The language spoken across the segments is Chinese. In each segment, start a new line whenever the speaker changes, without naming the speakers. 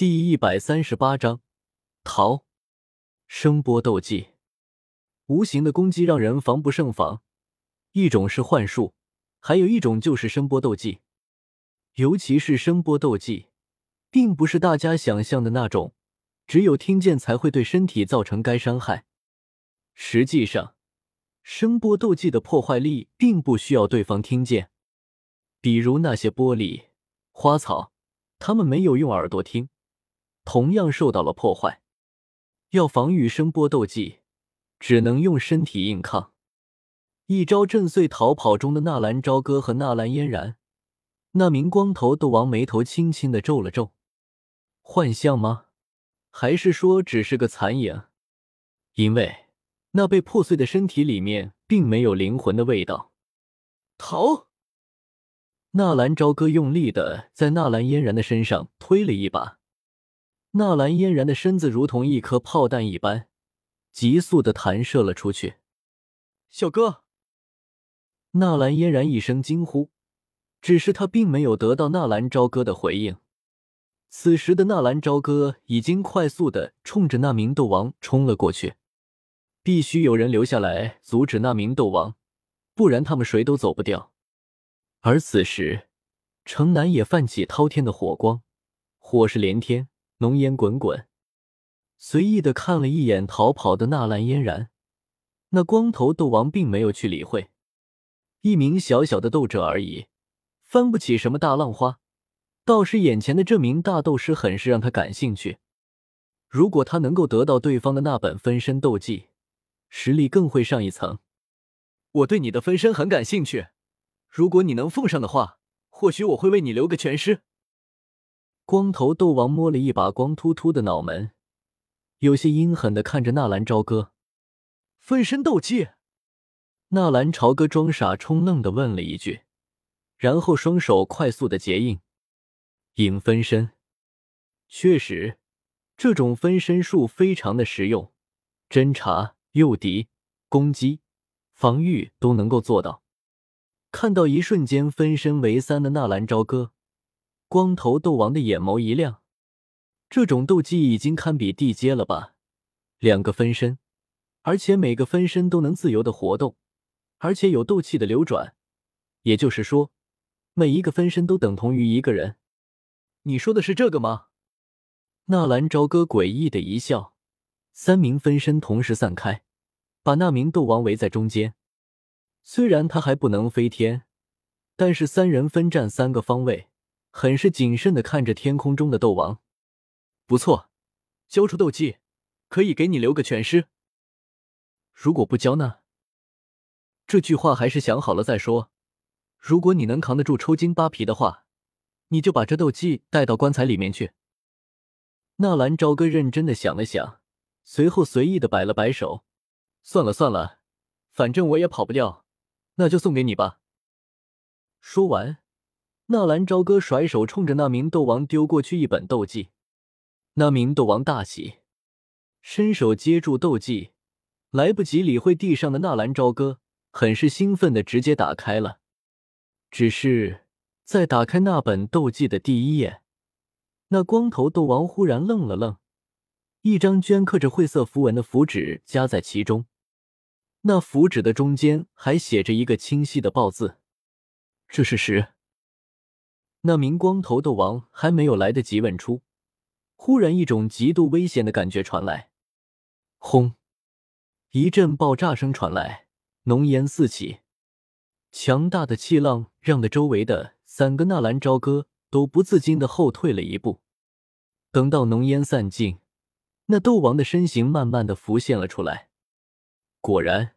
第一百三十八章逃。声波斗技，无形的攻击让人防不胜防。一种是幻术，还有一种就是声波斗技。尤其是声波斗技，并不是大家想象的那种，只有听见才会对身体造成该伤害。实际上，声波斗技的破坏力并不需要对方听见。比如那些玻璃、花草，他们没有用耳朵听。同样受到了破坏，要防御声波斗技，只能用身体硬抗。一招震碎逃跑中的纳兰朝歌和纳兰嫣然。那名光头斗王眉头轻轻的皱了皱，幻象吗？还是说只是个残影？因为那被破碎的身体里面并没有灵魂的味道。逃！纳兰朝歌用力的在纳兰嫣然的身上推了一把。纳兰嫣然的身子如同一颗炮弹一般，急速的弹射了出去。小哥！纳兰嫣然一声惊呼，只是他并没有得到纳兰朝歌的回应。此时的纳兰朝歌已经快速的冲着那名斗王冲了过去，必须有人留下来阻止那名斗王，不然他们谁都走不掉。而此时，城南也泛起滔天的火光，火势连天。浓烟滚滚，随意的看了一眼逃跑的纳兰嫣然，那光头斗王并没有去理会，一名小小的斗者而已，翻不起什么大浪花，倒是眼前的这名大斗师很是让他感兴趣。如果他能够得到对方的那本分身斗技，实力更会上一层。我对你的分身很感兴趣，如果你能奉上的话，或许我会为你留个全尸。光头斗王摸了一把光秃秃的脑门，有些阴狠的看着纳兰朝歌。分身斗技？纳兰朝歌装傻充愣的问了一句，然后双手快速的结印，影分身。确实，这种分身术非常的实用，侦查、诱敌、攻击、防御都能够做到。看到一瞬间分身为三的纳兰朝歌。光头斗王的眼眸一亮，这种斗技已经堪比地阶了吧？两个分身，而且每个分身都能自由的活动，而且有斗气的流转，也就是说，每一个分身都等同于一个人。你说的是这个吗？纳兰朝歌诡异的一笑，三名分身同时散开，把那名斗王围在中间。虽然他还不能飞天，但是三人分占三个方位。很是谨慎的看着天空中的斗王，不错，交出斗技，可以给你留个全尸。如果不交呢？这句话还是想好了再说。如果你能扛得住抽筋扒皮的话，你就把这斗技带到棺材里面去。纳兰朝歌认真的想了想，随后随意的摆了摆手，算了算了，反正我也跑不掉，那就送给你吧。说完。纳兰朝歌甩手冲着那名斗王丢过去一本斗技，那名斗王大喜，伸手接住斗技，来不及理会地上的纳兰朝歌，很是兴奋的直接打开了。只是在打开那本斗技的第一页，那光头斗王忽然愣了愣，一张镌刻着晦涩符文的符纸夹在其中，那符纸的中间还写着一个清晰的“报”字，这是十。那名光头斗王还没有来得及问出，忽然一种极度危险的感觉传来，轰！一阵爆炸声传来，浓烟四起，强大的气浪让的周围的三个纳兰朝歌都不自禁的后退了一步。等到浓烟散尽，那斗王的身形慢慢的浮现了出来。果然，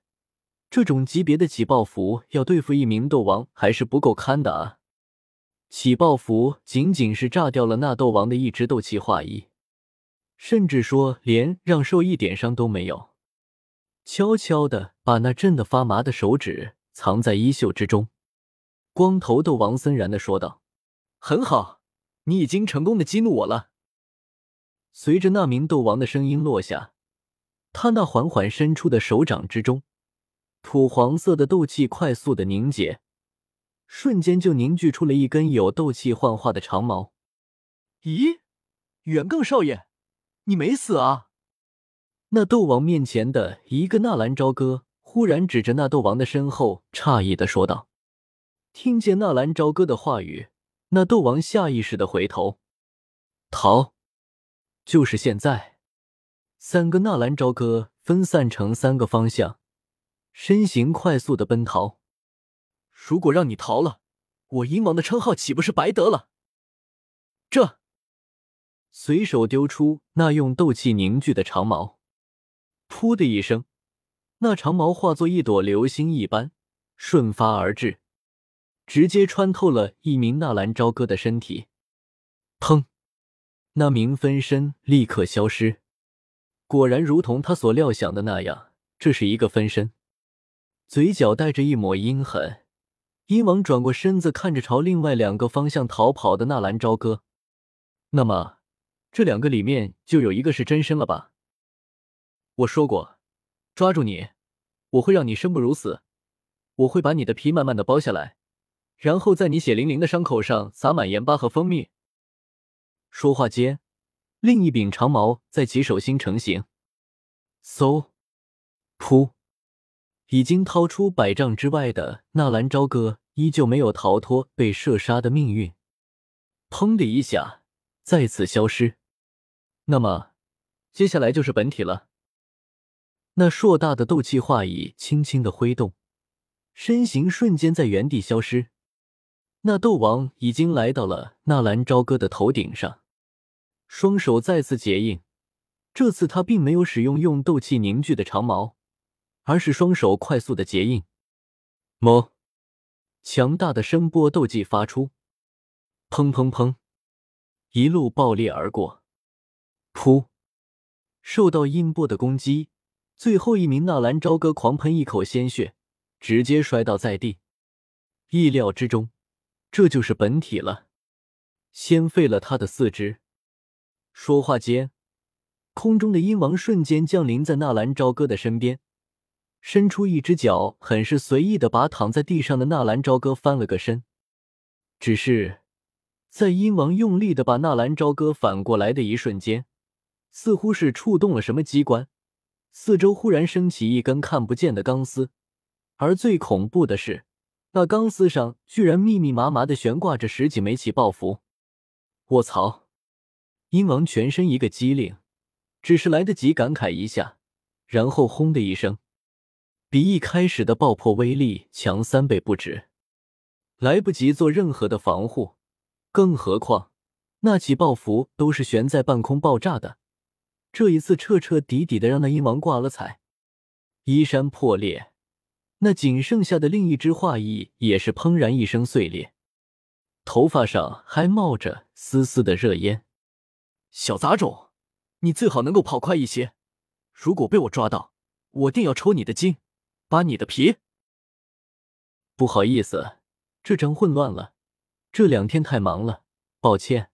这种级别的起爆符要对付一名斗王还是不够堪的啊！起爆符仅仅是炸掉了那斗王的一只斗气化衣，甚至说连让受一点伤都没有。悄悄的把那震得发麻的手指藏在衣袖之中，光头斗王森然的说道：“很好，你已经成功的激怒我了。”随着那名斗王的声音落下，他那缓缓伸出的手掌之中，土黄色的斗气快速的凝结。瞬间就凝聚出了一根有斗气幻化的长矛。咦，
元更少爷，你没死啊？
那斗王面前的一个纳兰朝歌忽然指着那斗王的身后，诧异的说道。听见纳兰朝歌的话语，那斗王下意识的回头，逃，就是现在！三个纳兰朝歌分散成三个方向，身形快速的奔逃。
如果让你逃了，我鹰王的称号岂不是白得了？这，
随手丢出那用斗气凝聚的长矛，噗的一声，那长矛化作一朵流星一般瞬发而至。直接穿透了一名纳兰朝歌的身体，砰！那名分身立刻消失。果然如同他所料想的那样，这是一个分身，嘴角带着一抹阴狠。鹰王转过身子，看着朝另外两个方向逃跑的纳兰朝歌。那么，这两个里面就有一个是真身了吧？我说过，抓住你，我会让你生不如死，我会把你的皮慢慢的剥下来。然后在你血淋淋的伤口上撒满盐巴和蜂蜜。说话间，另一柄长矛在其手心成型。嗖，噗！已经掏出百丈之外的纳兰朝歌依旧没有逃脱被射杀的命运。砰的一下，再次消失。那么，接下来就是本体了。那硕大的斗气化翼轻轻的挥动，身形瞬间在原地消失。那斗王已经来到了纳兰朝歌的头顶上，双手再次结印。这次他并没有使用用斗气凝聚的长矛，而是双手快速的结印。某，强大的声波斗技发出，砰砰砰，一路爆裂而过。噗，受到音波的攻击，最后一名纳兰朝歌狂喷一口鲜血，直接摔倒在地。意料之中。这就是本体了，先废了他的四肢。说话间，空中的鹰王瞬间降临在纳兰朝歌的身边，伸出一只脚，很是随意的把躺在地上的纳兰朝歌翻了个身。只是在鹰王用力的把纳兰朝歌反过来的一瞬间，似乎是触动了什么机关，四周忽然升起一根看不见的钢丝，而最恐怖的是。那钢丝上居然密密麻麻的悬挂着十几枚起爆符！卧槽！鹰王全身一个机灵，只是来得及感慨一下，然后轰的一声，比一开始的爆破威力强三倍不止，来不及做任何的防护。更何况那起爆符都是悬在半空爆炸的，这一次彻彻底底的让那阴王挂了彩，衣衫破裂。那仅剩下的另一只画翼也是砰然一声碎裂，头发上还冒着丝丝的热烟。
小杂种，你最好能够跑快一些，如果被我抓到，我定要抽你的筋，扒你的皮。
不好意思，这张混乱了，这两天太忙了，抱歉。